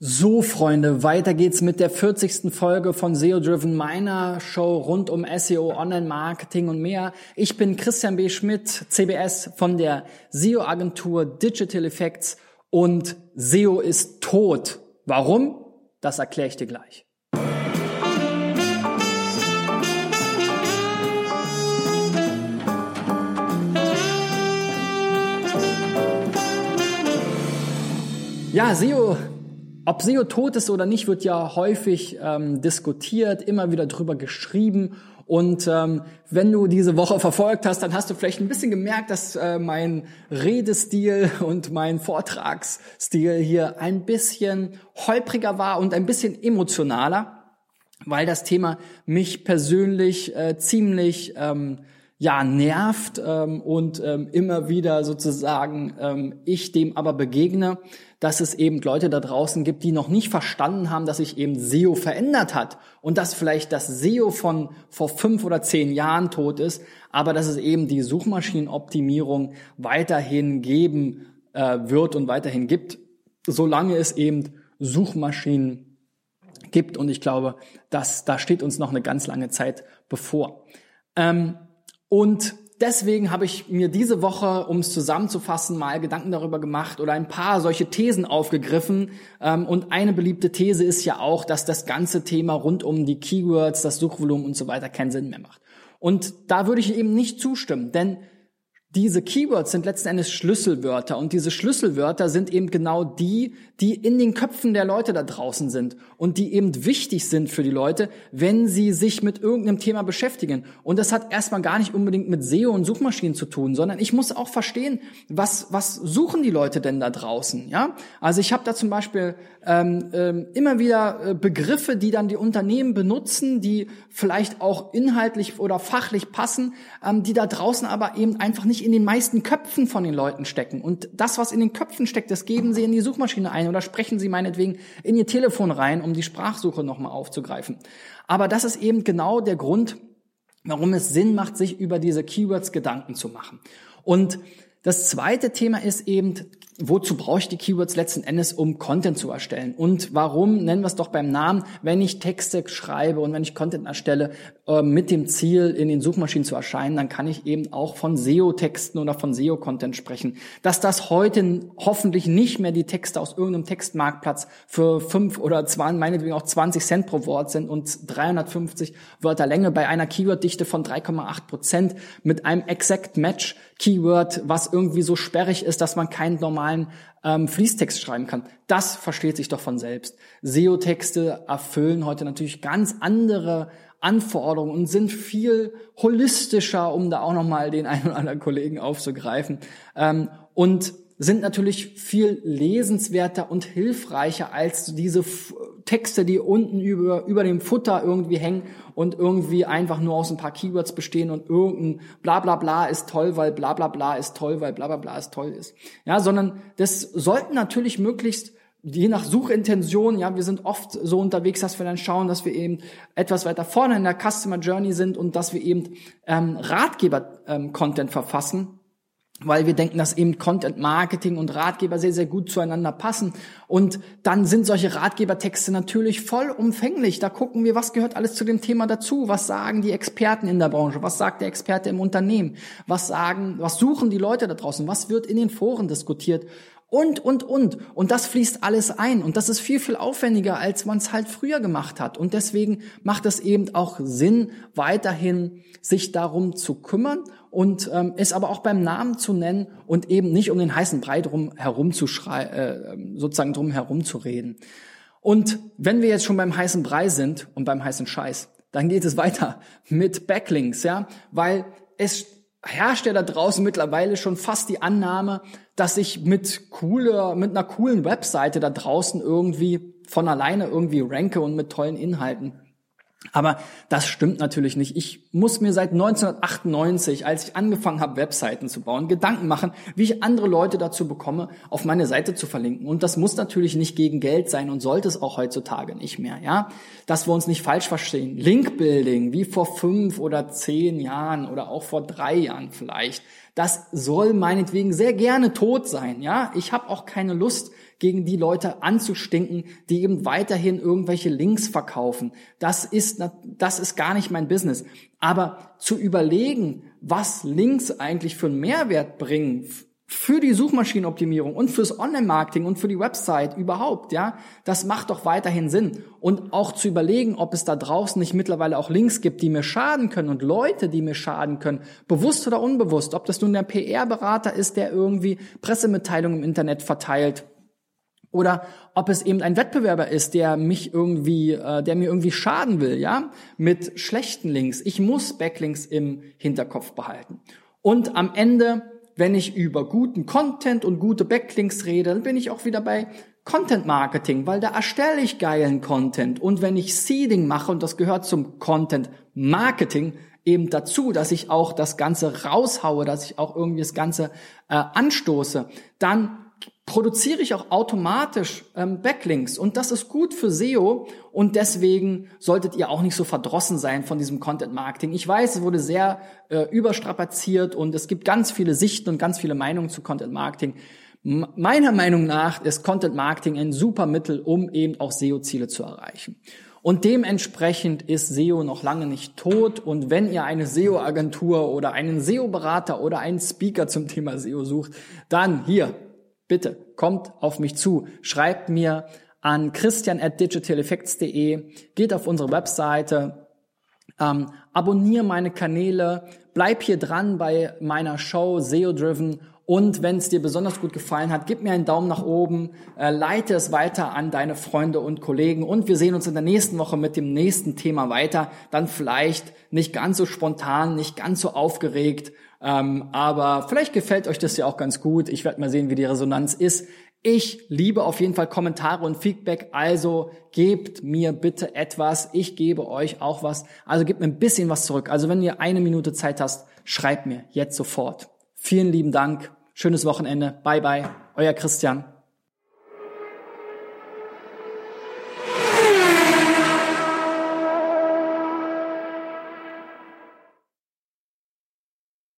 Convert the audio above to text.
So, Freunde, weiter geht's mit der 40. Folge von SEO Driven, meiner Show rund um SEO, Online-Marketing und mehr. Ich bin Christian B. Schmidt, CBS von der SEO-Agentur Digital Effects und SEO ist tot. Warum? Das erkläre ich dir gleich. Ja, SEO ob SEO tot ist oder nicht, wird ja häufig ähm, diskutiert, immer wieder drüber geschrieben. Und ähm, wenn du diese Woche verfolgt hast, dann hast du vielleicht ein bisschen gemerkt, dass äh, mein Redestil und mein Vortragsstil hier ein bisschen holpriger war und ein bisschen emotionaler, weil das Thema mich persönlich äh, ziemlich ähm, ja nervt ähm, und ähm, immer wieder sozusagen ähm, ich dem aber begegne dass es eben Leute da draußen gibt, die noch nicht verstanden haben, dass sich eben SEO verändert hat und dass vielleicht das SEO von vor fünf oder zehn Jahren tot ist, aber dass es eben die Suchmaschinenoptimierung weiterhin geben äh, wird und weiterhin gibt, solange es eben Suchmaschinen gibt. Und ich glaube, dass da steht uns noch eine ganz lange Zeit bevor. Ähm, und deswegen habe ich mir diese Woche, um es zusammenzufassen, mal Gedanken darüber gemacht oder ein paar solche Thesen aufgegriffen. Ähm, und eine beliebte These ist ja auch, dass das ganze Thema rund um die Keywords, das Suchvolumen und so weiter keinen Sinn mehr macht. Und da würde ich eben nicht zustimmen, denn diese Keywords sind letzten Endes Schlüsselwörter und diese Schlüsselwörter sind eben genau die, die in den Köpfen der Leute da draußen sind und die eben wichtig sind für die Leute, wenn sie sich mit irgendeinem Thema beschäftigen. Und das hat erstmal gar nicht unbedingt mit SEO und Suchmaschinen zu tun, sondern ich muss auch verstehen, was, was suchen die Leute denn da draußen, ja? Also ich habe da zum Beispiel ähm, ähm, immer wieder äh, Begriffe, die dann die Unternehmen benutzen, die vielleicht auch inhaltlich oder fachlich passen, ähm, die da draußen aber eben einfach nicht in den meisten Köpfen von den Leuten stecken. Und das, was in den Köpfen steckt, das geben sie in die Suchmaschine ein oder sprechen sie meinetwegen in ihr Telefon rein, um die Sprachsuche nochmal aufzugreifen. Aber das ist eben genau der Grund, warum es Sinn macht, sich über diese Keywords Gedanken zu machen. Und das zweite Thema ist eben, wozu brauche ich die Keywords letzten Endes, um Content zu erstellen? Und warum, nennen wir es doch beim Namen, wenn ich Texte schreibe und wenn ich Content erstelle, äh, mit dem Ziel, in den Suchmaschinen zu erscheinen, dann kann ich eben auch von SEO-Texten oder von SEO-Content sprechen. Dass das heute hoffentlich nicht mehr die Texte aus irgendeinem Textmarktplatz für fünf oder zwei, meinetwegen auch 20 Cent pro Wort sind und 350 Wörter Länge bei einer Keyword-Dichte von 3,8 Prozent mit einem Exact Match Keyword, was irgendwie so sperrig ist, dass man keinen normalen ähm, Fließtext schreiben kann. Das versteht sich doch von selbst. SEO-Texte erfüllen heute natürlich ganz andere Anforderungen und sind viel holistischer, um da auch nochmal den einen oder anderen Kollegen aufzugreifen. Ähm, und sind natürlich viel lesenswerter und hilfreicher als diese Texte, die unten über, über dem Futter irgendwie hängen und irgendwie einfach nur aus ein paar Keywords bestehen und irgendein bla bla bla ist toll, weil bla bla bla ist toll, weil bla bla bla ist toll ist. Ja, sondern das sollten natürlich möglichst je nach Suchintention, ja, wir sind oft so unterwegs, dass wir dann schauen, dass wir eben etwas weiter vorne in der Customer Journey sind und dass wir eben ähm, Ratgeber-Content ähm, verfassen weil wir denken, dass eben Content Marketing und Ratgeber sehr, sehr gut zueinander passen. Und dann sind solche Ratgebertexte natürlich vollumfänglich. Da gucken wir, was gehört alles zu dem Thema dazu? Was sagen die Experten in der Branche? Was sagt der Experte im Unternehmen? Was sagen, was suchen die Leute da draußen? Was wird in den Foren diskutiert? Und, und, und. Und das fließt alles ein. Und das ist viel, viel aufwendiger, als man es halt früher gemacht hat. Und deswegen macht es eben auch Sinn, weiterhin sich darum zu kümmern und ähm, es aber auch beim Namen zu nennen und eben nicht um den heißen Brei drum herum zu schrei äh, sozusagen drum herum zu reden. Und wenn wir jetzt schon beim heißen Brei sind und beim heißen Scheiß, dann geht es weiter mit Backlinks, ja, weil es herrscht ja da draußen mittlerweile schon fast die Annahme, dass ich mit cooler, mit einer coolen Webseite da draußen irgendwie von alleine irgendwie ranke und mit tollen Inhalten. Aber das stimmt natürlich nicht. Ich muss mir seit 1998, als ich angefangen habe, Webseiten zu bauen, Gedanken machen, wie ich andere Leute dazu bekomme, auf meine Seite zu verlinken. Und das muss natürlich nicht gegen Geld sein und sollte es auch heutzutage nicht mehr, ja. Dass wir uns nicht falsch verstehen. Linkbuilding, wie vor fünf oder zehn Jahren oder auch vor drei Jahren vielleicht, das soll meinetwegen sehr gerne tot sein. Ja, ich habe auch keine Lust, gegen die Leute anzustinken, die eben weiterhin irgendwelche Links verkaufen. Das ist, das ist gar nicht mein Business. Aber zu überlegen, was Links eigentlich für einen Mehrwert bringen für die Suchmaschinenoptimierung und fürs Online-Marketing und für die Website überhaupt, ja, das macht doch weiterhin Sinn. Und auch zu überlegen, ob es da draußen nicht mittlerweile auch Links gibt, die mir schaden können und Leute, die mir schaden können, bewusst oder unbewusst, ob das nun der PR-Berater ist, der irgendwie Pressemitteilungen im Internet verteilt oder ob es eben ein Wettbewerber ist, der mich irgendwie, äh, der mir irgendwie schaden will, ja, mit schlechten Links. Ich muss Backlinks im Hinterkopf behalten. Und am Ende wenn ich über guten Content und gute Backlinks rede, dann bin ich auch wieder bei Content Marketing, weil da erstelle ich geilen Content. Und wenn ich Seeding mache, und das gehört zum Content Marketing eben dazu, dass ich auch das Ganze raushaue, dass ich auch irgendwie das Ganze äh, anstoße, dann produziere ich auch automatisch ähm, Backlinks und das ist gut für SEO und deswegen solltet ihr auch nicht so verdrossen sein von diesem Content Marketing. Ich weiß, es wurde sehr äh, überstrapaziert und es gibt ganz viele Sichten und ganz viele Meinungen zu Content Marketing. M meiner Meinung nach ist Content Marketing ein super Mittel, um eben auch SEO-Ziele zu erreichen. Und dementsprechend ist SEO noch lange nicht tot. Und wenn ihr eine SEO-Agentur oder einen SEO-Berater oder einen Speaker zum Thema SEO sucht, dann hier bitte kommt auf mich zu, schreibt mir an christian at digitaleffects.de, geht auf unsere Webseite, ähm, abonniere meine Kanäle, bleib hier dran bei meiner Show SEO Driven. Und wenn es dir besonders gut gefallen hat, gib mir einen Daumen nach oben, äh, leite es weiter an deine Freunde und Kollegen. Und wir sehen uns in der nächsten Woche mit dem nächsten Thema weiter. Dann vielleicht nicht ganz so spontan, nicht ganz so aufgeregt, ähm, aber vielleicht gefällt euch das ja auch ganz gut. Ich werde mal sehen, wie die Resonanz ist. Ich liebe auf jeden Fall Kommentare und Feedback, also gebt mir bitte etwas. Ich gebe euch auch was. Also gebt mir ein bisschen was zurück. Also wenn ihr eine Minute Zeit hast, schreibt mir jetzt sofort. Vielen lieben Dank. Schönes Wochenende. Bye bye. Euer Christian.